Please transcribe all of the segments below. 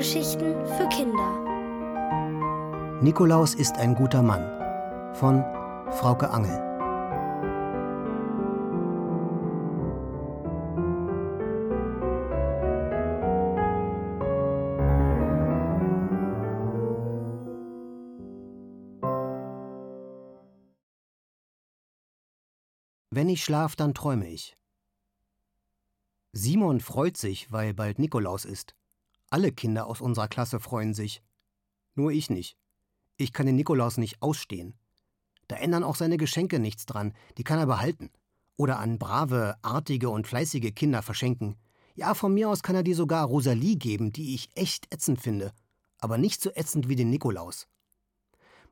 Kindergeschichten für Kinder. Nikolaus ist ein guter Mann von Frauke Angel. Wenn ich schlaf, dann träume ich. Simon freut sich, weil bald Nikolaus ist. Alle Kinder aus unserer Klasse freuen sich. Nur ich nicht. Ich kann den Nikolaus nicht ausstehen. Da ändern auch seine Geschenke nichts dran, die kann er behalten. Oder an brave, artige und fleißige Kinder verschenken. Ja, von mir aus kann er die sogar Rosalie geben, die ich echt ätzend finde. Aber nicht so ätzend wie den Nikolaus.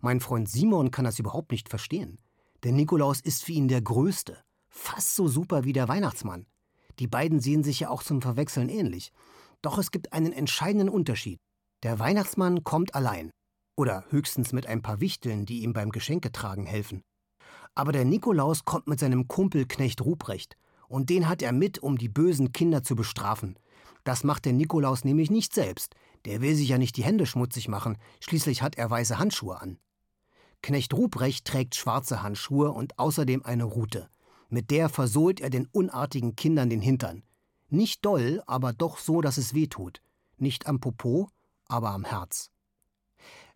Mein Freund Simon kann das überhaupt nicht verstehen. Der Nikolaus ist für ihn der Größte. Fast so super wie der Weihnachtsmann. Die beiden sehen sich ja auch zum Verwechseln ähnlich. Doch es gibt einen entscheidenden Unterschied. Der Weihnachtsmann kommt allein. Oder höchstens mit ein paar Wichteln, die ihm beim Geschenketragen helfen. Aber der Nikolaus kommt mit seinem Kumpel Knecht Ruprecht. Und den hat er mit, um die bösen Kinder zu bestrafen. Das macht der Nikolaus nämlich nicht selbst. Der will sich ja nicht die Hände schmutzig machen. Schließlich hat er weiße Handschuhe an. Knecht Ruprecht trägt schwarze Handschuhe und außerdem eine Rute. Mit der versohlt er den unartigen Kindern den Hintern. Nicht doll, aber doch so, dass es weh tut. Nicht am Popo, aber am Herz.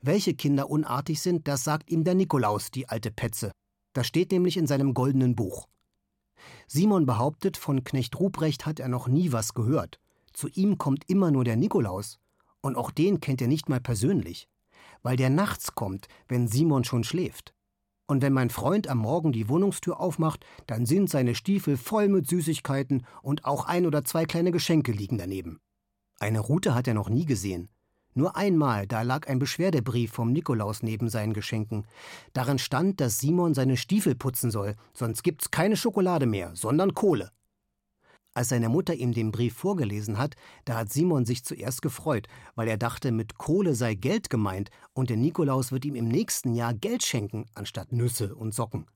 Welche Kinder unartig sind, das sagt ihm der Nikolaus, die alte Petze. Das steht nämlich in seinem goldenen Buch. Simon behauptet, von Knecht Ruprecht hat er noch nie was gehört. Zu ihm kommt immer nur der Nikolaus. Und auch den kennt er nicht mal persönlich. Weil der nachts kommt, wenn Simon schon schläft. Und wenn mein Freund am Morgen die Wohnungstür aufmacht, dann sind seine Stiefel voll mit Süßigkeiten und auch ein oder zwei kleine Geschenke liegen daneben. Eine Rute hat er noch nie gesehen. Nur einmal, da lag ein Beschwerdebrief vom Nikolaus neben seinen Geschenken. Darin stand, dass Simon seine Stiefel putzen soll, sonst gibt's keine Schokolade mehr, sondern Kohle. Als seine Mutter ihm den Brief vorgelesen hat, da hat Simon sich zuerst gefreut, weil er dachte, mit Kohle sei Geld gemeint und der Nikolaus wird ihm im nächsten Jahr Geld schenken, anstatt Nüsse und Socken.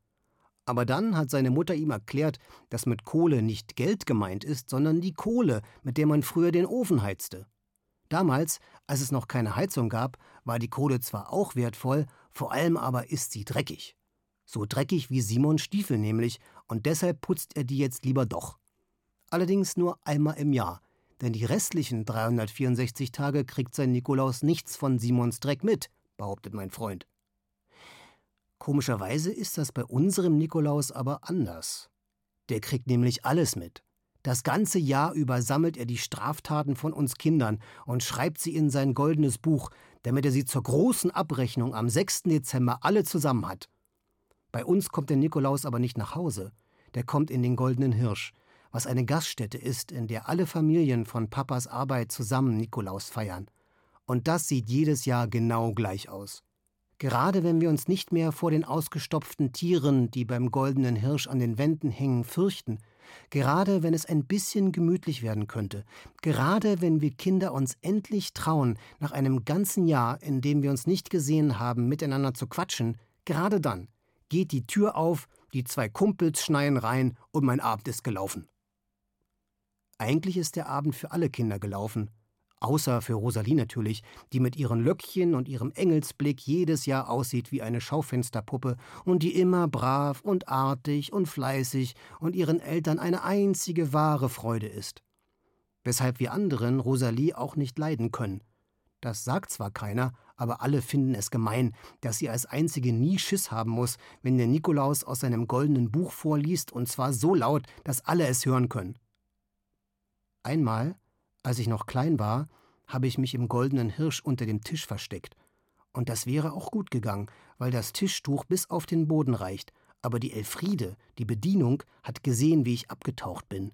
Aber dann hat seine Mutter ihm erklärt, dass mit Kohle nicht Geld gemeint ist, sondern die Kohle, mit der man früher den Ofen heizte. Damals, als es noch keine Heizung gab, war die Kohle zwar auch wertvoll, vor allem aber ist sie dreckig. So dreckig wie Simons Stiefel nämlich, und deshalb putzt er die jetzt lieber doch allerdings nur einmal im Jahr, denn die restlichen 364 Tage kriegt sein Nikolaus nichts von Simons Dreck mit, behauptet mein Freund. Komischerweise ist das bei unserem Nikolaus aber anders. Der kriegt nämlich alles mit. Das ganze Jahr über sammelt er die Straftaten von uns Kindern und schreibt sie in sein goldenes Buch, damit er sie zur großen Abrechnung am 6. Dezember alle zusammen hat. Bei uns kommt der Nikolaus aber nicht nach Hause, der kommt in den goldenen Hirsch, was eine Gaststätte ist, in der alle Familien von Papas Arbeit zusammen Nikolaus feiern. Und das sieht jedes Jahr genau gleich aus. Gerade wenn wir uns nicht mehr vor den ausgestopften Tieren, die beim goldenen Hirsch an den Wänden hängen, fürchten, gerade wenn es ein bisschen gemütlich werden könnte, gerade wenn wir Kinder uns endlich trauen, nach einem ganzen Jahr, in dem wir uns nicht gesehen haben, miteinander zu quatschen, gerade dann geht die Tür auf, die zwei Kumpels schneien rein und mein Abend ist gelaufen. Eigentlich ist der Abend für alle Kinder gelaufen. Außer für Rosalie natürlich, die mit ihren Löckchen und ihrem Engelsblick jedes Jahr aussieht wie eine Schaufensterpuppe und die immer brav und artig und fleißig und ihren Eltern eine einzige wahre Freude ist. Weshalb wir anderen Rosalie auch nicht leiden können. Das sagt zwar keiner, aber alle finden es gemein, dass sie als einzige nie Schiss haben muss, wenn der Nikolaus aus seinem goldenen Buch vorliest, und zwar so laut, dass alle es hören können. Einmal, als ich noch klein war, habe ich mich im goldenen Hirsch unter dem Tisch versteckt. Und das wäre auch gut gegangen, weil das Tischtuch bis auf den Boden reicht, aber die Elfriede, die Bedienung, hat gesehen, wie ich abgetaucht bin.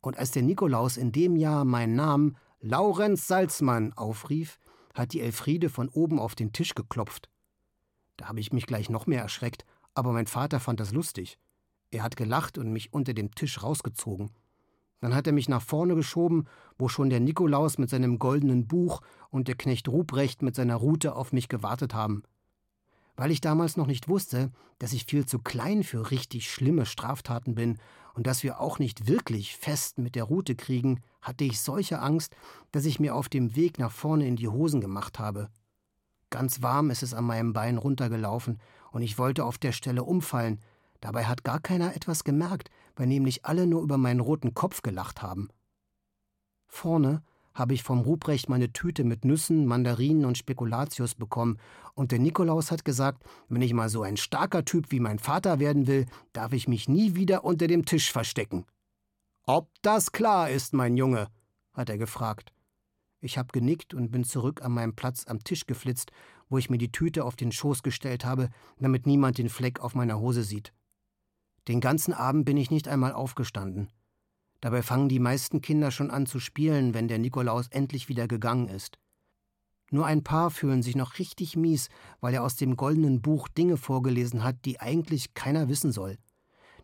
Und als der Nikolaus in dem Jahr meinen Namen Laurenz Salzmann aufrief, hat die Elfriede von oben auf den Tisch geklopft. Da habe ich mich gleich noch mehr erschreckt, aber mein Vater fand das lustig. Er hat gelacht und mich unter dem Tisch rausgezogen. Dann hat er mich nach vorne geschoben, wo schon der Nikolaus mit seinem goldenen Buch und der Knecht Ruprecht mit seiner Rute auf mich gewartet haben. Weil ich damals noch nicht wusste, dass ich viel zu klein für richtig schlimme Straftaten bin und dass wir auch nicht wirklich fest mit der Route kriegen, hatte ich solche Angst, dass ich mir auf dem Weg nach vorne in die Hosen gemacht habe. Ganz warm ist es an meinem Bein runtergelaufen, und ich wollte auf der Stelle umfallen. Dabei hat gar keiner etwas gemerkt, weil nämlich alle nur über meinen roten Kopf gelacht haben. Vorne habe ich vom Ruprecht meine Tüte mit Nüssen, Mandarinen und Spekulatius bekommen, und der Nikolaus hat gesagt, wenn ich mal so ein starker Typ wie mein Vater werden will, darf ich mich nie wieder unter dem Tisch verstecken. Ob das klar ist, mein Junge? hat er gefragt. Ich habe genickt und bin zurück an meinem Platz am Tisch geflitzt, wo ich mir die Tüte auf den Schoß gestellt habe, damit niemand den Fleck auf meiner Hose sieht. Den ganzen Abend bin ich nicht einmal aufgestanden. Dabei fangen die meisten Kinder schon an zu spielen, wenn der Nikolaus endlich wieder gegangen ist. Nur ein paar fühlen sich noch richtig mies, weil er aus dem goldenen Buch Dinge vorgelesen hat, die eigentlich keiner wissen soll.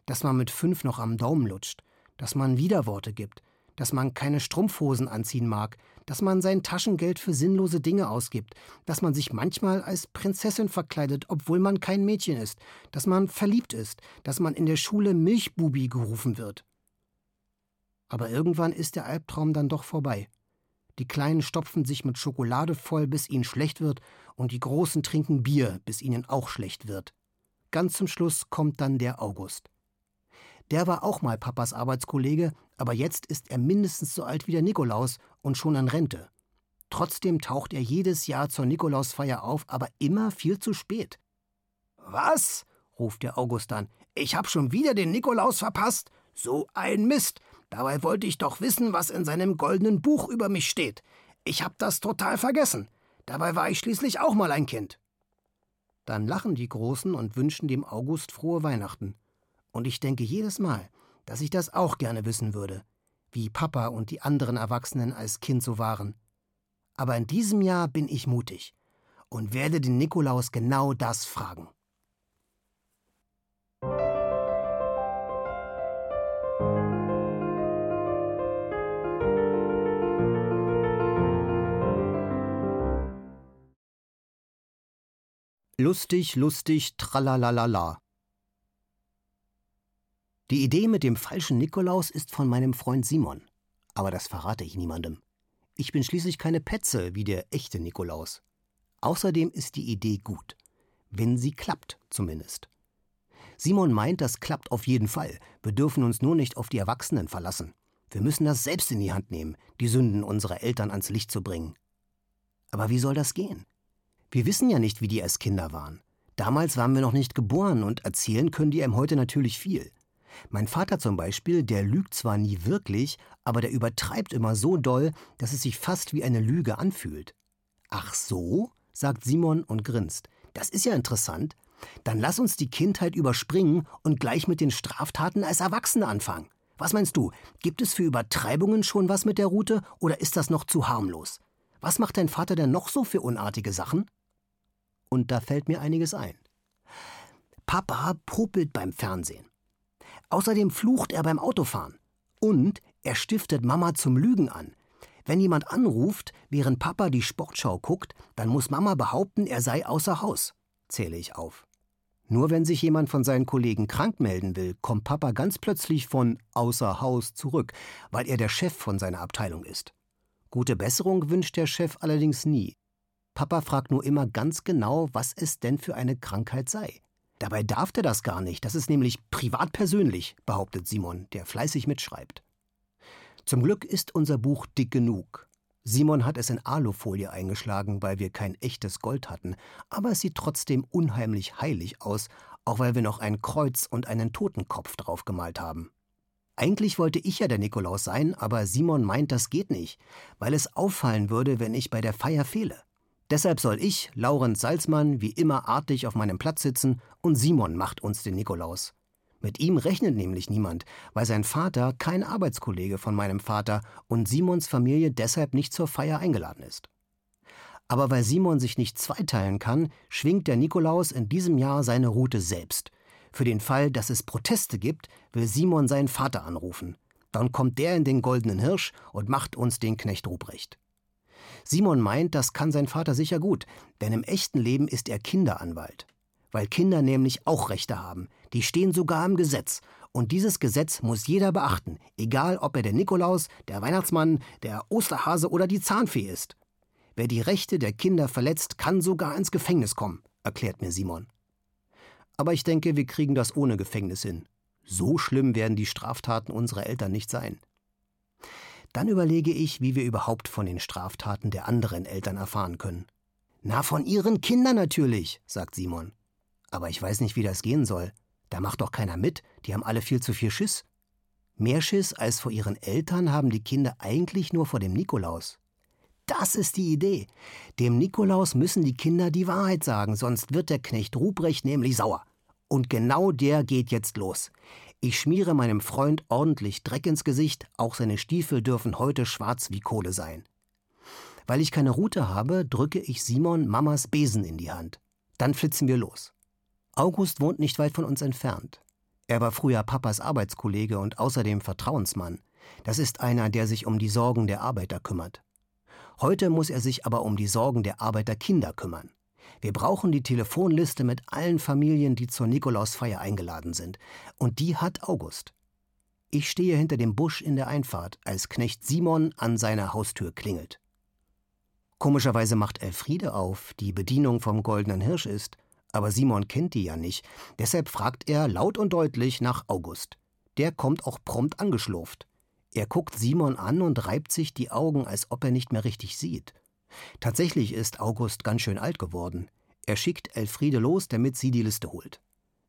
Dass man mit fünf noch am Daumen lutscht, dass man Widerworte gibt, dass man keine Strumpfhosen anziehen mag, dass man sein Taschengeld für sinnlose Dinge ausgibt, dass man sich manchmal als Prinzessin verkleidet, obwohl man kein Mädchen ist, dass man verliebt ist, dass man in der Schule Milchbubi gerufen wird. Aber irgendwann ist der Albtraum dann doch vorbei. Die Kleinen stopfen sich mit Schokolade voll, bis ihnen schlecht wird, und die Großen trinken Bier, bis ihnen auch schlecht wird. Ganz zum Schluss kommt dann der August. Der war auch mal Papas Arbeitskollege, aber jetzt ist er mindestens so alt wie der Nikolaus und schon an Rente. Trotzdem taucht er jedes Jahr zur Nikolausfeier auf, aber immer viel zu spät. Was? ruft der August dann. Ich hab schon wieder den Nikolaus verpasst? So ein Mist. Dabei wollte ich doch wissen, was in seinem goldenen Buch über mich steht. Ich hab das total vergessen. Dabei war ich schließlich auch mal ein Kind. Dann lachen die Großen und wünschen dem August frohe Weihnachten. Und ich denke jedes Mal, dass ich das auch gerne wissen würde, wie Papa und die anderen Erwachsenen als Kind so waren. Aber in diesem Jahr bin ich mutig und werde den Nikolaus genau das fragen. Lustig, lustig, tralalala. Die Idee mit dem falschen Nikolaus ist von meinem Freund Simon. Aber das verrate ich niemandem. Ich bin schließlich keine Petze wie der echte Nikolaus. Außerdem ist die Idee gut. Wenn sie klappt, zumindest. Simon meint, das klappt auf jeden Fall. Wir dürfen uns nur nicht auf die Erwachsenen verlassen. Wir müssen das selbst in die Hand nehmen, die Sünden unserer Eltern ans Licht zu bringen. Aber wie soll das gehen? Wir wissen ja nicht, wie die als Kinder waren. Damals waren wir noch nicht geboren und erzählen können die einem heute natürlich viel. Mein Vater zum Beispiel, der lügt zwar nie wirklich, aber der übertreibt immer so doll, dass es sich fast wie eine Lüge anfühlt. Ach so? sagt Simon und grinst. Das ist ja interessant. Dann lass uns die Kindheit überspringen und gleich mit den Straftaten als Erwachsene anfangen. Was meinst du? Gibt es für Übertreibungen schon was mit der Route oder ist das noch zu harmlos? Was macht dein Vater denn noch so für unartige Sachen? Und da fällt mir einiges ein. Papa popelt beim Fernsehen. Außerdem flucht er beim Autofahren. Und er stiftet Mama zum Lügen an. Wenn jemand anruft, während Papa die Sportschau guckt, dann muss Mama behaupten, er sei außer Haus, zähle ich auf. Nur wenn sich jemand von seinen Kollegen krank melden will, kommt Papa ganz plötzlich von außer Haus zurück, weil er der Chef von seiner Abteilung ist. Gute Besserung wünscht der Chef allerdings nie. Papa fragt nur immer ganz genau, was es denn für eine Krankheit sei. Dabei darf er das gar nicht, das ist nämlich privat persönlich, behauptet Simon, der fleißig mitschreibt. Zum Glück ist unser Buch dick genug. Simon hat es in Alufolie eingeschlagen, weil wir kein echtes Gold hatten, aber es sieht trotzdem unheimlich heilig aus, auch weil wir noch ein Kreuz und einen Totenkopf draufgemalt haben. Eigentlich wollte ich ja der Nikolaus sein, aber Simon meint, das geht nicht, weil es auffallen würde, wenn ich bei der Feier fehle. Deshalb soll ich, Laurent Salzmann, wie immer artig auf meinem Platz sitzen und Simon macht uns den Nikolaus. Mit ihm rechnet nämlich niemand, weil sein Vater kein Arbeitskollege von meinem Vater und Simons Familie deshalb nicht zur Feier eingeladen ist. Aber weil Simon sich nicht zweiteilen kann, schwingt der Nikolaus in diesem Jahr seine Route selbst für den Fall, dass es Proteste gibt, will Simon seinen Vater anrufen. Dann kommt der in den goldenen Hirsch und macht uns den Knecht Ruprecht. Simon meint, das kann sein Vater sicher gut, denn im echten Leben ist er Kinderanwalt. weil Kinder nämlich auch Rechte haben. Die stehen sogar im Gesetz. Und dieses Gesetz muss jeder beachten, egal ob er der Nikolaus, der Weihnachtsmann, der Osterhase oder die Zahnfee ist. Wer die Rechte der Kinder verletzt, kann sogar ins Gefängnis kommen, erklärt mir Simon. Aber ich denke, wir kriegen das ohne Gefängnis hin. So schlimm werden die Straftaten unserer Eltern nicht sein. Dann überlege ich, wie wir überhaupt von den Straftaten der anderen Eltern erfahren können. Na, von ihren Kindern natürlich, sagt Simon. Aber ich weiß nicht, wie das gehen soll. Da macht doch keiner mit, die haben alle viel zu viel Schiss. Mehr Schiss als vor ihren Eltern haben die Kinder eigentlich nur vor dem Nikolaus. Das ist die Idee. Dem Nikolaus müssen die Kinder die Wahrheit sagen, sonst wird der Knecht Ruprecht nämlich sauer. Und genau der geht jetzt los. Ich schmiere meinem Freund ordentlich Dreck ins Gesicht, auch seine Stiefel dürfen heute schwarz wie Kohle sein. Weil ich keine Rute habe, drücke ich Simon Mamas Besen in die Hand. Dann flitzen wir los. August wohnt nicht weit von uns entfernt. Er war früher Papas Arbeitskollege und außerdem Vertrauensmann. Das ist einer, der sich um die Sorgen der Arbeiter kümmert. Heute muss er sich aber um die Sorgen der Arbeiterkinder kümmern. Wir brauchen die Telefonliste mit allen Familien, die zur Nikolausfeier eingeladen sind. Und die hat August. Ich stehe hinter dem Busch in der Einfahrt, als Knecht Simon an seiner Haustür klingelt. Komischerweise macht Elfriede auf, die Bedienung vom Goldenen Hirsch ist, aber Simon kennt die ja nicht, deshalb fragt er laut und deutlich nach August. Der kommt auch prompt angeschlurft. Er guckt Simon an und reibt sich die Augen, als ob er nicht mehr richtig sieht. Tatsächlich ist August ganz schön alt geworden. Er schickt Elfriede los, damit sie die Liste holt.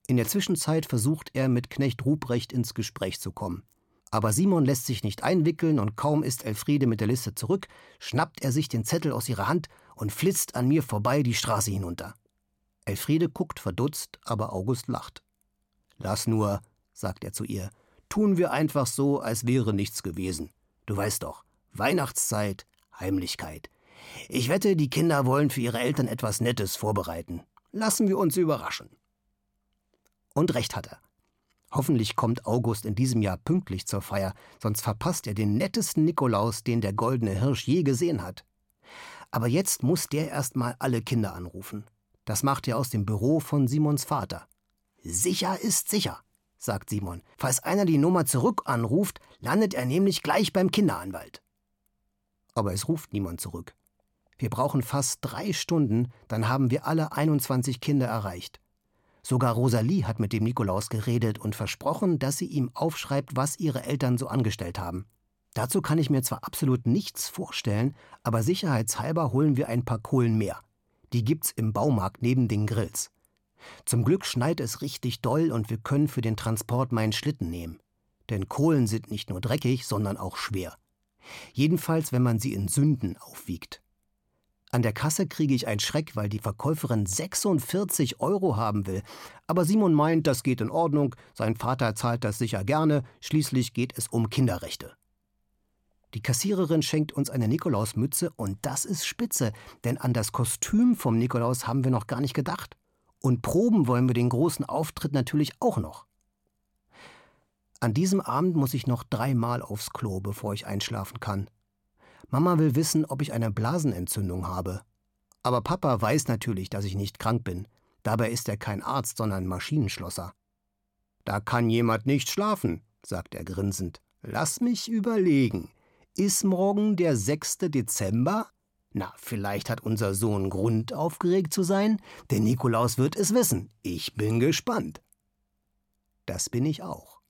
In der Zwischenzeit versucht er, mit Knecht Ruprecht ins Gespräch zu kommen. Aber Simon lässt sich nicht einwickeln und kaum ist Elfriede mit der Liste zurück, schnappt er sich den Zettel aus ihrer Hand und flitzt an mir vorbei die Straße hinunter. Elfriede guckt verdutzt, aber August lacht. Lass nur, sagt er zu ihr, tun wir einfach so, als wäre nichts gewesen. Du weißt doch, Weihnachtszeit, Heimlichkeit. Ich wette, die Kinder wollen für ihre Eltern etwas Nettes vorbereiten. Lassen wir uns überraschen. Und recht hat er. Hoffentlich kommt August in diesem Jahr pünktlich zur Feier, sonst verpasst er den nettesten Nikolaus, den der goldene Hirsch je gesehen hat. Aber jetzt muss der erst mal alle Kinder anrufen. Das macht er aus dem Büro von Simons Vater. Sicher ist sicher, sagt Simon. Falls einer die Nummer zurück anruft, landet er nämlich gleich beim Kinderanwalt. Aber es ruft niemand zurück. Wir brauchen fast drei Stunden, dann haben wir alle 21 Kinder erreicht. Sogar Rosalie hat mit dem Nikolaus geredet und versprochen, dass sie ihm aufschreibt, was ihre Eltern so angestellt haben. Dazu kann ich mir zwar absolut nichts vorstellen, aber sicherheitshalber holen wir ein paar Kohlen mehr. Die gibt's im Baumarkt neben den Grills. Zum Glück schneit es richtig doll und wir können für den Transport meinen Schlitten nehmen. Denn Kohlen sind nicht nur dreckig, sondern auch schwer. Jedenfalls, wenn man sie in Sünden aufwiegt. An der Kasse kriege ich einen Schreck, weil die Verkäuferin 46 Euro haben will. Aber Simon meint, das geht in Ordnung, sein Vater zahlt das sicher gerne, schließlich geht es um Kinderrechte. Die Kassiererin schenkt uns eine Nikolausmütze und das ist spitze, denn an das Kostüm vom Nikolaus haben wir noch gar nicht gedacht. Und proben wollen wir den großen Auftritt natürlich auch noch. An diesem Abend muss ich noch dreimal aufs Klo, bevor ich einschlafen kann. Mama will wissen, ob ich eine Blasenentzündung habe. Aber Papa weiß natürlich, dass ich nicht krank bin. Dabei ist er kein Arzt, sondern Maschinenschlosser. Da kann jemand nicht schlafen, sagt er grinsend. Lass mich überlegen. Ist morgen der 6. Dezember? Na, vielleicht hat unser Sohn Grund, aufgeregt zu sein. Der Nikolaus wird es wissen. Ich bin gespannt. Das bin ich auch.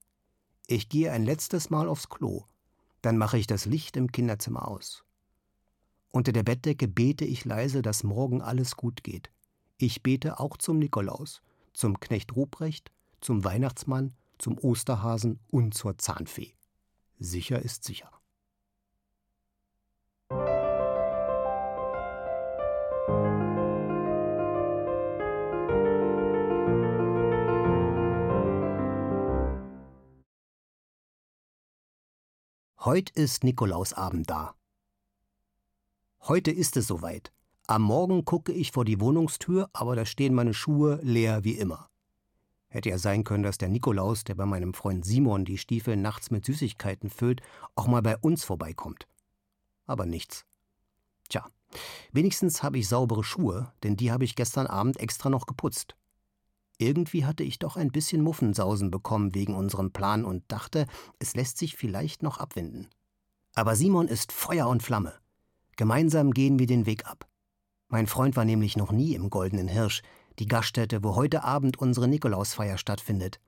Ich gehe ein letztes Mal aufs Klo. Dann mache ich das Licht im Kinderzimmer aus. Unter der Bettdecke bete ich leise, dass morgen alles gut geht. Ich bete auch zum Nikolaus, zum Knecht Ruprecht, zum Weihnachtsmann, zum Osterhasen und zur Zahnfee. Sicher ist sicher. Heut ist Nikolausabend da. Heute ist es soweit. Am Morgen gucke ich vor die Wohnungstür, aber da stehen meine Schuhe leer wie immer. Hätte ja sein können, dass der Nikolaus, der bei meinem Freund Simon die Stiefel nachts mit Süßigkeiten füllt, auch mal bei uns vorbeikommt. Aber nichts. Tja, wenigstens habe ich saubere Schuhe, denn die habe ich gestern Abend extra noch geputzt. Irgendwie hatte ich doch ein bisschen Muffensausen bekommen wegen unserem Plan und dachte, es lässt sich vielleicht noch abwinden. Aber Simon ist Feuer und Flamme. Gemeinsam gehen wir den Weg ab. Mein Freund war nämlich noch nie im Goldenen Hirsch, die Gaststätte, wo heute Abend unsere Nikolausfeier stattfindet.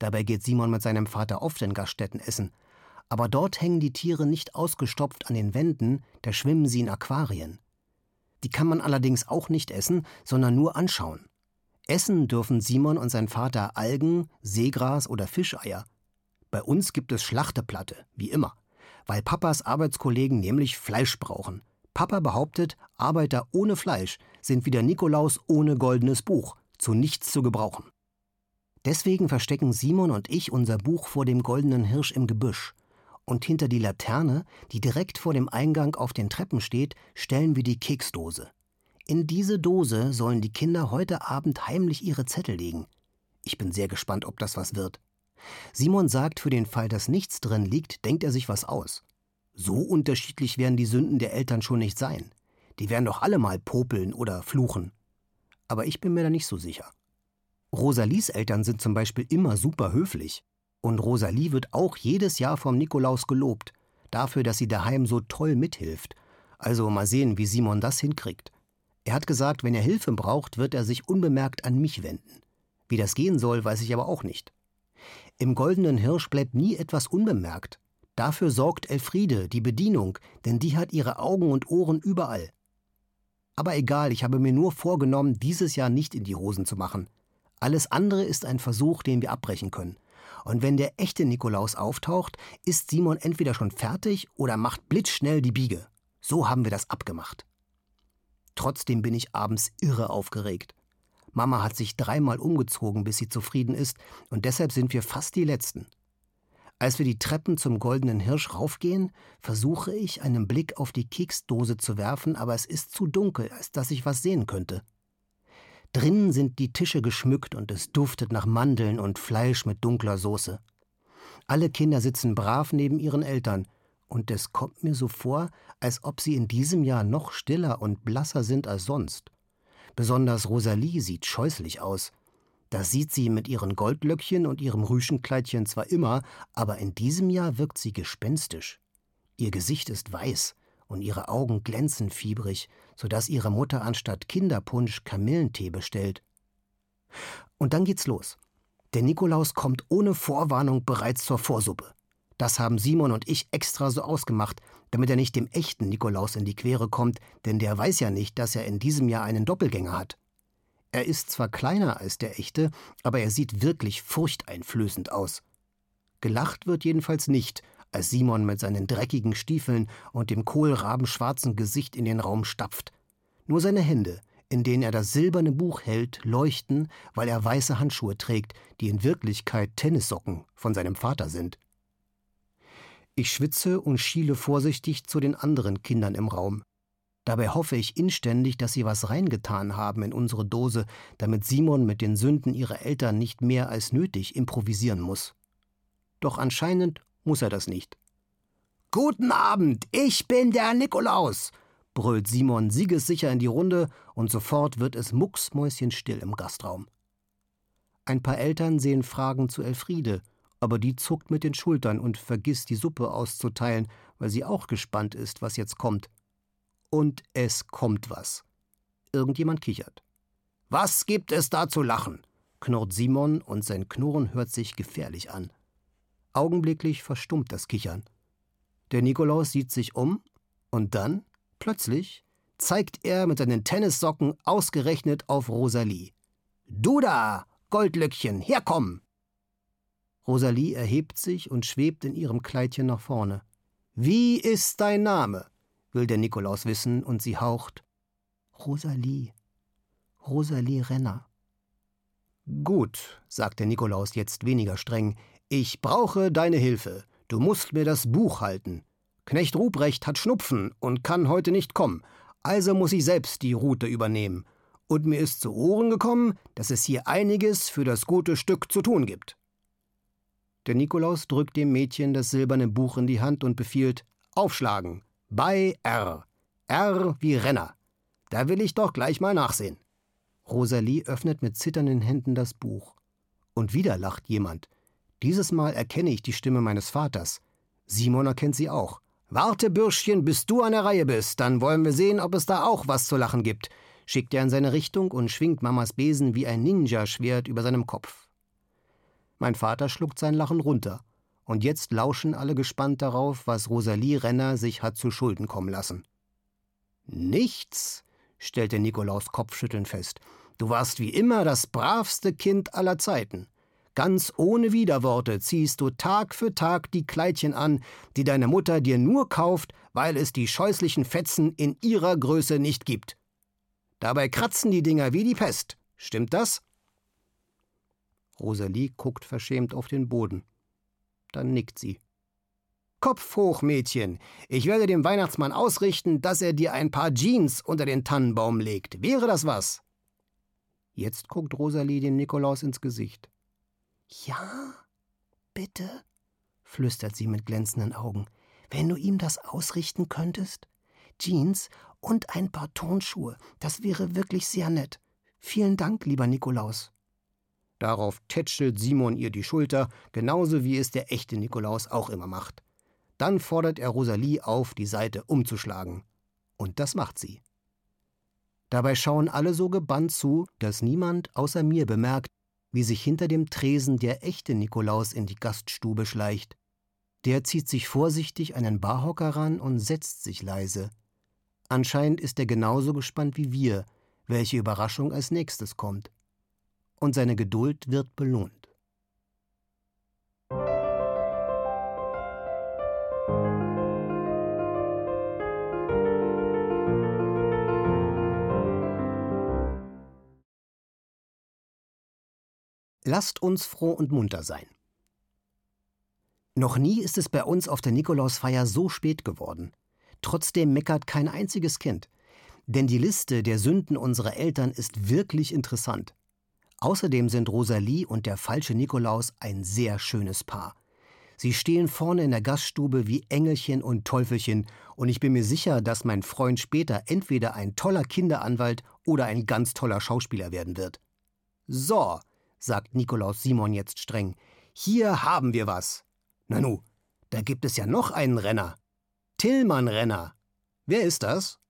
Dabei geht Simon mit seinem Vater oft in Gaststätten essen. Aber dort hängen die Tiere nicht ausgestopft an den Wänden, da schwimmen sie in Aquarien. Die kann man allerdings auch nicht essen, sondern nur anschauen. Essen dürfen Simon und sein Vater Algen, Seegras oder Fischeier. Bei uns gibt es Schlachteplatte, wie immer, weil Papas Arbeitskollegen nämlich Fleisch brauchen. Papa behauptet, Arbeiter ohne Fleisch sind wie der Nikolaus ohne goldenes Buch, zu nichts zu gebrauchen. Deswegen verstecken Simon und ich unser Buch vor dem goldenen Hirsch im Gebüsch. Und hinter die Laterne, die direkt vor dem Eingang auf den Treppen steht, stellen wir die Keksdose. In diese Dose sollen die Kinder heute Abend heimlich ihre Zettel legen. Ich bin sehr gespannt, ob das was wird. Simon sagt, für den Fall, dass nichts drin liegt, denkt er sich was aus. So unterschiedlich werden die Sünden der Eltern schon nicht sein. Die werden doch alle mal popeln oder fluchen. Aber ich bin mir da nicht so sicher. Rosalies Eltern sind zum Beispiel immer super höflich. Und Rosalie wird auch jedes Jahr vom Nikolaus gelobt, dafür, dass sie daheim so toll mithilft. Also mal sehen, wie Simon das hinkriegt. Er hat gesagt, wenn er Hilfe braucht, wird er sich unbemerkt an mich wenden. Wie das gehen soll, weiß ich aber auch nicht. Im goldenen Hirsch bleibt nie etwas unbemerkt. Dafür sorgt Elfriede, die Bedienung, denn die hat ihre Augen und Ohren überall. Aber egal, ich habe mir nur vorgenommen, dieses Jahr nicht in die Hosen zu machen. Alles andere ist ein Versuch, den wir abbrechen können. Und wenn der echte Nikolaus auftaucht, ist Simon entweder schon fertig oder macht blitzschnell die Biege. So haben wir das abgemacht. Trotzdem bin ich abends irre aufgeregt. Mama hat sich dreimal umgezogen, bis sie zufrieden ist, und deshalb sind wir fast die Letzten. Als wir die Treppen zum goldenen Hirsch raufgehen, versuche ich, einen Blick auf die Keksdose zu werfen, aber es ist zu dunkel, als dass ich was sehen könnte. Drinnen sind die Tische geschmückt und es duftet nach Mandeln und Fleisch mit dunkler Soße. Alle Kinder sitzen brav neben ihren Eltern, und es kommt mir so vor, als ob sie in diesem Jahr noch stiller und blasser sind als sonst. Besonders Rosalie sieht scheußlich aus. Das sieht sie mit ihren Goldlöckchen und ihrem Rüschenkleidchen zwar immer, aber in diesem Jahr wirkt sie gespenstisch. Ihr Gesicht ist weiß und ihre Augen glänzen fiebrig, so dass ihre Mutter anstatt Kinderpunsch Kamillentee bestellt. Und dann geht's los. Der Nikolaus kommt ohne Vorwarnung bereits zur Vorsuppe. Das haben Simon und ich extra so ausgemacht, damit er nicht dem echten Nikolaus in die Quere kommt, denn der weiß ja nicht, dass er in diesem Jahr einen Doppelgänger hat. Er ist zwar kleiner als der echte, aber er sieht wirklich furchteinflößend aus. Gelacht wird jedenfalls nicht, als Simon mit seinen dreckigen Stiefeln und dem kohlrabenschwarzen Gesicht in den Raum stapft. Nur seine Hände, in denen er das silberne Buch hält, leuchten, weil er weiße Handschuhe trägt, die in Wirklichkeit Tennissocken von seinem Vater sind. Ich schwitze und schiele vorsichtig zu den anderen Kindern im Raum. Dabei hoffe ich inständig, dass sie was reingetan haben in unsere Dose, damit Simon mit den Sünden ihrer Eltern nicht mehr als nötig improvisieren muss. Doch anscheinend muss er das nicht. Guten Abend, ich bin der Nikolaus, brüllt Simon siegessicher in die Runde, und sofort wird es mucksmäuschenstill im Gastraum. Ein paar Eltern sehen Fragen zu Elfriede, aber die zuckt mit den Schultern und vergisst die Suppe auszuteilen, weil sie auch gespannt ist, was jetzt kommt. Und es kommt was. Irgendjemand kichert. Was gibt es da zu lachen? knurrt Simon und sein Knurren hört sich gefährlich an. Augenblicklich verstummt das Kichern. Der Nikolaus sieht sich um und dann, plötzlich, zeigt er mit seinen Tennissocken ausgerechnet auf Rosalie. Du da, Goldlöckchen, herkomm! Rosalie erhebt sich und schwebt in ihrem Kleidchen nach vorne. Wie ist dein Name? will der Nikolaus wissen, und sie haucht. Rosalie. Rosalie Renner. Gut, sagt der Nikolaus jetzt weniger streng, ich brauche deine Hilfe. Du musst mir das Buch halten. Knecht Ruprecht hat Schnupfen und kann heute nicht kommen, also muss ich selbst die Route übernehmen. Und mir ist zu Ohren gekommen, dass es hier einiges für das gute Stück zu tun gibt. Der Nikolaus drückt dem Mädchen das silberne Buch in die Hand und befiehlt: Aufschlagen! Bei R. R wie Renner. Da will ich doch gleich mal nachsehen. Rosalie öffnet mit zitternden Händen das Buch. Und wieder lacht jemand. Dieses Mal erkenne ich die Stimme meines Vaters. Simon erkennt sie auch. Warte, Bürschchen, bis du an der Reihe bist, dann wollen wir sehen, ob es da auch was zu lachen gibt, schickt er in seine Richtung und schwingt Mamas Besen wie ein Ninja-Schwert über seinem Kopf. Mein Vater schluckt sein Lachen runter. Und jetzt lauschen alle gespannt darauf, was Rosalie Renner sich hat zu Schulden kommen lassen. Nichts, stellte Nikolaus kopfschüttelnd fest. Du warst wie immer das bravste Kind aller Zeiten. Ganz ohne Widerworte ziehst du Tag für Tag die Kleidchen an, die deine Mutter dir nur kauft, weil es die scheußlichen Fetzen in ihrer Größe nicht gibt. Dabei kratzen die Dinger wie die Pest. Stimmt das? Rosalie guckt verschämt auf den Boden. Dann nickt sie. Kopf hoch, Mädchen. Ich werde dem Weihnachtsmann ausrichten, dass er dir ein paar Jeans unter den Tannenbaum legt. Wäre das was? Jetzt guckt Rosalie dem Nikolaus ins Gesicht. Ja, bitte, flüstert sie mit glänzenden Augen. Wenn du ihm das ausrichten könntest? Jeans und ein paar Turnschuhe, das wäre wirklich sehr nett. Vielen Dank, lieber Nikolaus. Darauf tätschelt Simon ihr die Schulter, genauso wie es der echte Nikolaus auch immer macht. Dann fordert er Rosalie auf, die Seite umzuschlagen. Und das macht sie. Dabei schauen alle so gebannt zu, dass niemand außer mir bemerkt, wie sich hinter dem Tresen der echte Nikolaus in die Gaststube schleicht. Der zieht sich vorsichtig einen Barhocker ran und setzt sich leise. Anscheinend ist er genauso gespannt wie wir, welche Überraschung als nächstes kommt. Und seine Geduld wird belohnt. Lasst uns froh und munter sein. Noch nie ist es bei uns auf der Nikolausfeier so spät geworden. Trotzdem meckert kein einziges Kind. Denn die Liste der Sünden unserer Eltern ist wirklich interessant. Außerdem sind Rosalie und der falsche Nikolaus ein sehr schönes Paar. Sie stehen vorne in der Gaststube wie Engelchen und Teufelchen, und ich bin mir sicher, dass mein Freund später entweder ein toller Kinderanwalt oder ein ganz toller Schauspieler werden wird. So, sagt Nikolaus Simon jetzt streng. Hier haben wir was. Nanu, da gibt es ja noch einen Renner. Tillmann Renner. Wer ist das?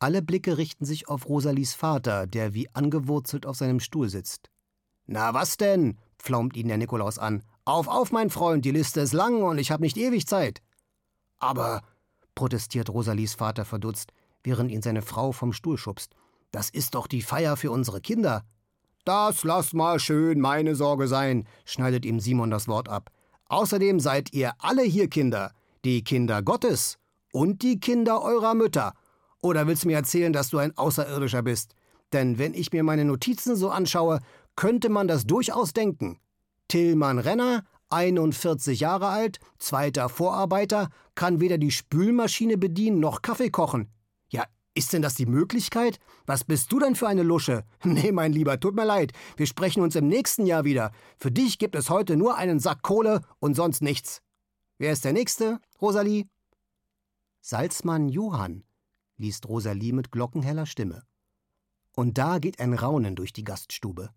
Alle Blicke richten sich auf Rosalies Vater, der wie angewurzelt auf seinem Stuhl sitzt. Na was denn? pflaumt ihn der Nikolaus an. Auf, auf, mein Freund, die Liste ist lang und ich habe nicht ewig Zeit. Aber, protestiert Rosalies Vater verdutzt, während ihn seine Frau vom Stuhl schubst, das ist doch die Feier für unsere Kinder. Das lass mal schön meine Sorge sein, schneidet ihm Simon das Wort ab. Außerdem seid ihr alle hier Kinder, die Kinder Gottes und die Kinder eurer Mütter. Oder willst du mir erzählen, dass du ein Außerirdischer bist? Denn wenn ich mir meine Notizen so anschaue, könnte man das durchaus denken. Tillmann Renner, 41 Jahre alt, zweiter Vorarbeiter, kann weder die Spülmaschine bedienen noch Kaffee kochen. Ist denn das die Möglichkeit? Was bist du denn für eine Lusche? Nee, mein Lieber, tut mir leid. Wir sprechen uns im nächsten Jahr wieder. Für dich gibt es heute nur einen Sack Kohle und sonst nichts. Wer ist der Nächste, Rosalie? Salzmann Johann, liest Rosalie mit glockenheller Stimme. Und da geht ein Raunen durch die Gaststube.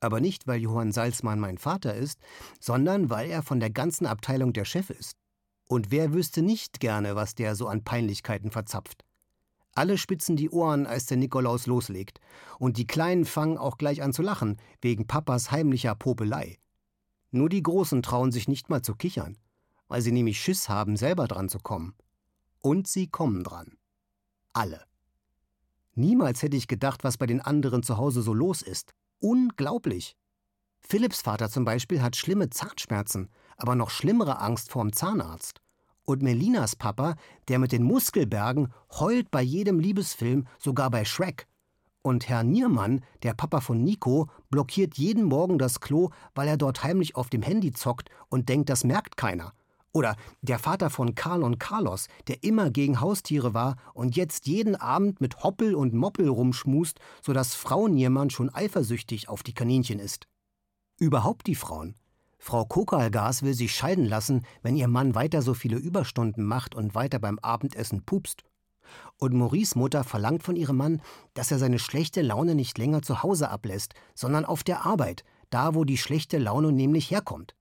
Aber nicht, weil Johann Salzmann mein Vater ist, sondern weil er von der ganzen Abteilung der Chef ist. Und wer wüsste nicht gerne, was der so an Peinlichkeiten verzapft? Alle spitzen die Ohren, als der Nikolaus loslegt. Und die Kleinen fangen auch gleich an zu lachen, wegen Papas heimlicher Popelei. Nur die Großen trauen sich nicht mal zu kichern, weil sie nämlich Schiss haben, selber dran zu kommen. Und sie kommen dran. Alle. Niemals hätte ich gedacht, was bei den anderen zu Hause so los ist. Unglaublich. Philipps Vater zum Beispiel hat schlimme Zahnschmerzen, aber noch schlimmere Angst vorm Zahnarzt. Und Melinas Papa, der mit den Muskelbergen, heult bei jedem Liebesfilm, sogar bei Shrek. Und Herr Niermann, der Papa von Nico, blockiert jeden Morgen das Klo, weil er dort heimlich auf dem Handy zockt und denkt, das merkt keiner. Oder der Vater von Karl und Carlos, der immer gegen Haustiere war und jetzt jeden Abend mit Hoppel und Moppel rumschmust, sodass Frau Niermann schon eifersüchtig auf die Kaninchen ist. Überhaupt die Frauen. Frau Kokalgas will sich scheiden lassen, wenn ihr Mann weiter so viele Überstunden macht und weiter beim Abendessen pupst. Und Maurice Mutter verlangt von ihrem Mann, dass er seine schlechte Laune nicht länger zu Hause ablässt, sondern auf der Arbeit, da wo die schlechte Laune nämlich herkommt.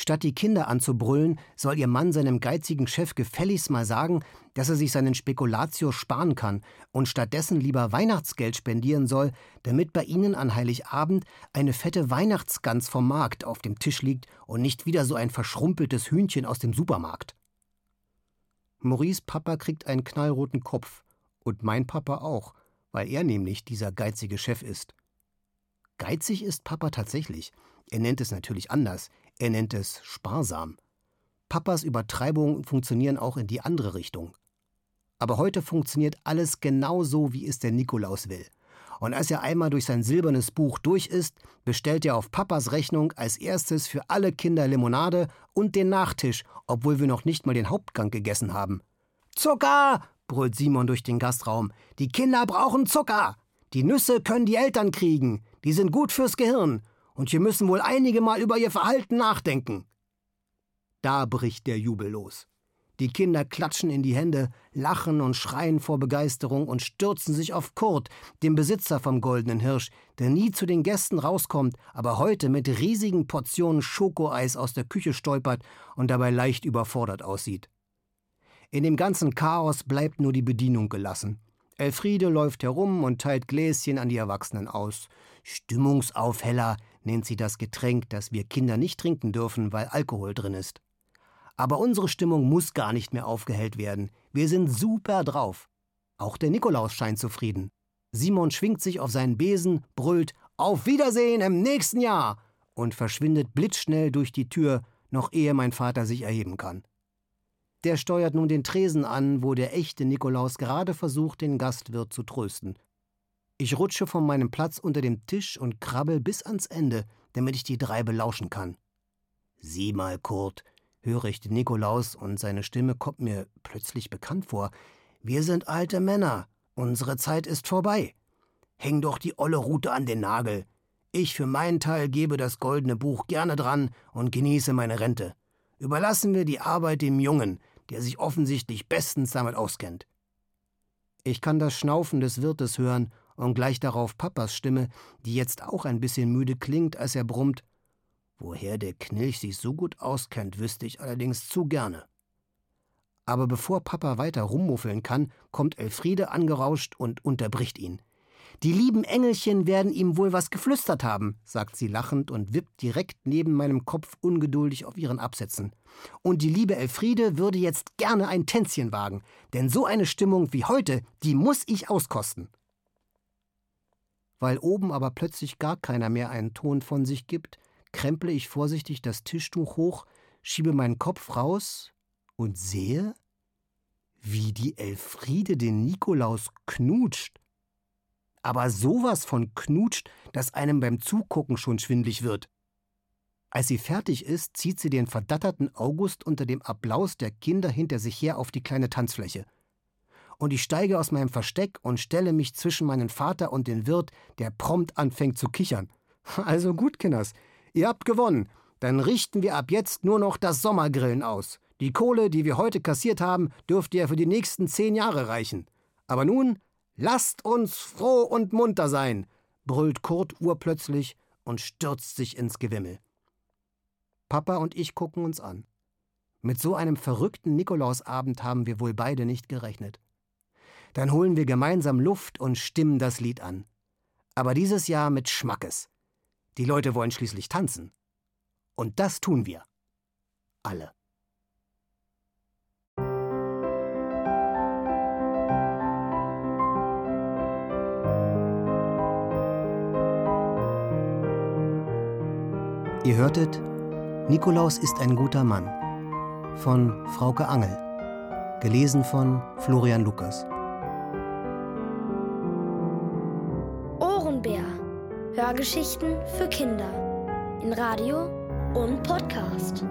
Statt die Kinder anzubrüllen, soll ihr Mann seinem geizigen Chef gefälligst mal sagen, dass er sich seinen Spekulatio sparen kann und stattdessen lieber Weihnachtsgeld spendieren soll, damit bei ihnen an Heiligabend eine fette Weihnachtsgans vom Markt auf dem Tisch liegt und nicht wieder so ein verschrumpeltes Hühnchen aus dem Supermarkt. Maurice Papa kriegt einen knallroten Kopf und mein Papa auch, weil er nämlich dieser geizige Chef ist. Geizig ist Papa tatsächlich. Er nennt es natürlich anders. Er nennt es sparsam. Papas Übertreibungen funktionieren auch in die andere Richtung. Aber heute funktioniert alles genau so, wie es der Nikolaus will. Und als er einmal durch sein silbernes Buch durch ist, bestellt er auf Papas Rechnung als erstes für alle Kinder Limonade und den Nachtisch, obwohl wir noch nicht mal den Hauptgang gegessen haben. Zucker! brüllt Simon durch den Gastraum. Die Kinder brauchen Zucker! Die Nüsse können die Eltern kriegen. Die sind gut fürs Gehirn und wir müssen wohl einige Mal über ihr Verhalten nachdenken. Da bricht der Jubel los. Die Kinder klatschen in die Hände, lachen und schreien vor Begeisterung und stürzen sich auf Kurt, den Besitzer vom Goldenen Hirsch, der nie zu den Gästen rauskommt, aber heute mit riesigen Portionen Schokoeis aus der Küche stolpert und dabei leicht überfordert aussieht. In dem ganzen Chaos bleibt nur die Bedienung gelassen. Elfriede läuft herum und teilt Gläschen an die Erwachsenen aus. Stimmungsaufheller nennt sie das Getränk, das wir Kinder nicht trinken dürfen, weil Alkohol drin ist. Aber unsere Stimmung muss gar nicht mehr aufgehellt werden. Wir sind super drauf. Auch der Nikolaus scheint zufrieden. Simon schwingt sich auf seinen Besen, brüllt Auf Wiedersehen im nächsten Jahr und verschwindet blitzschnell durch die Tür, noch ehe mein Vater sich erheben kann. Der steuert nun den Tresen an, wo der echte Nikolaus gerade versucht, den Gastwirt zu trösten. Ich rutsche von meinem Platz unter dem Tisch und krabbel bis ans Ende, damit ich die drei belauschen kann. Sieh mal, Kurt, höre ich den Nikolaus und seine Stimme kommt mir plötzlich bekannt vor. Wir sind alte Männer. Unsere Zeit ist vorbei. Häng doch die olle Rute an den Nagel. Ich für meinen Teil gebe das goldene Buch gerne dran und genieße meine Rente. Überlassen wir die Arbeit dem Jungen, der sich offensichtlich bestens damit auskennt. Ich kann das Schnaufen des Wirtes hören und gleich darauf Papas Stimme, die jetzt auch ein bisschen müde klingt, als er brummt. Woher der Knilch sich so gut auskennt, wüsste ich allerdings zu gerne. Aber bevor Papa weiter rummuffeln kann, kommt Elfriede angerauscht und unterbricht ihn. Die lieben Engelchen werden ihm wohl was geflüstert haben, sagt sie lachend und wippt direkt neben meinem Kopf ungeduldig auf ihren Absätzen. Und die liebe Elfriede würde jetzt gerne ein Tänzchen wagen, denn so eine Stimmung wie heute, die muss ich auskosten. Weil oben aber plötzlich gar keiner mehr einen Ton von sich gibt, kremple ich vorsichtig das Tischtuch hoch, schiebe meinen Kopf raus und sehe, wie die Elfriede den Nikolaus knutscht. Aber sowas von knutscht, dass einem beim Zugucken schon schwindlig wird. Als sie fertig ist, zieht sie den verdatterten August unter dem Applaus der Kinder hinter sich her auf die kleine Tanzfläche und ich steige aus meinem Versteck und stelle mich zwischen meinen Vater und den Wirt, der prompt anfängt zu kichern. Also gut, Kinders, ihr habt gewonnen. Dann richten wir ab jetzt nur noch das Sommergrillen aus. Die Kohle, die wir heute kassiert haben, dürfte ja für die nächsten zehn Jahre reichen. Aber nun, lasst uns froh und munter sein, brüllt Kurt urplötzlich und stürzt sich ins Gewimmel. Papa und ich gucken uns an. Mit so einem verrückten Nikolausabend haben wir wohl beide nicht gerechnet. Dann holen wir gemeinsam Luft und stimmen das Lied an. Aber dieses Jahr mit Schmackes. Die Leute wollen schließlich tanzen. Und das tun wir. Alle. Ihr hörtet Nikolaus ist ein guter Mann von Frauke Angel, gelesen von Florian Lukas. Hörgeschichten für Kinder in Radio und Podcast.